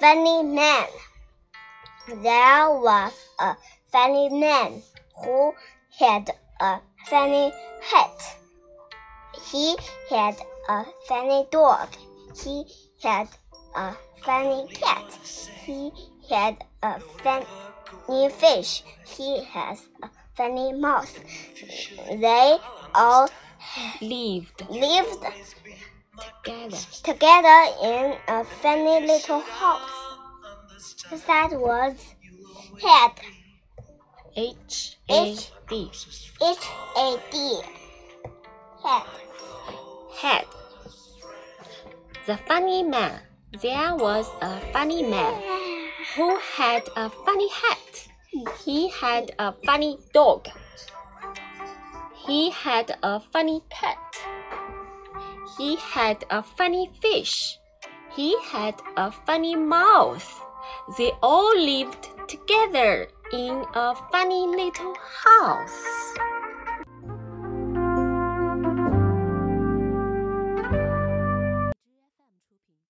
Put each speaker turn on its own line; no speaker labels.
funny man. There was a funny man who had a funny hat. He had a funny dog. He had a funny cat. He had a funny fish. He has a funny mouse. They all
lived
lived
together.
together in a funny little house. That was Head.
H A D.
H A D. Head.
Head. The funny man. There was a funny man who had a funny hat. He had a funny dog. He had a funny cat. He had a funny fish. He had a funny mouse. They all lived together in a funny little house.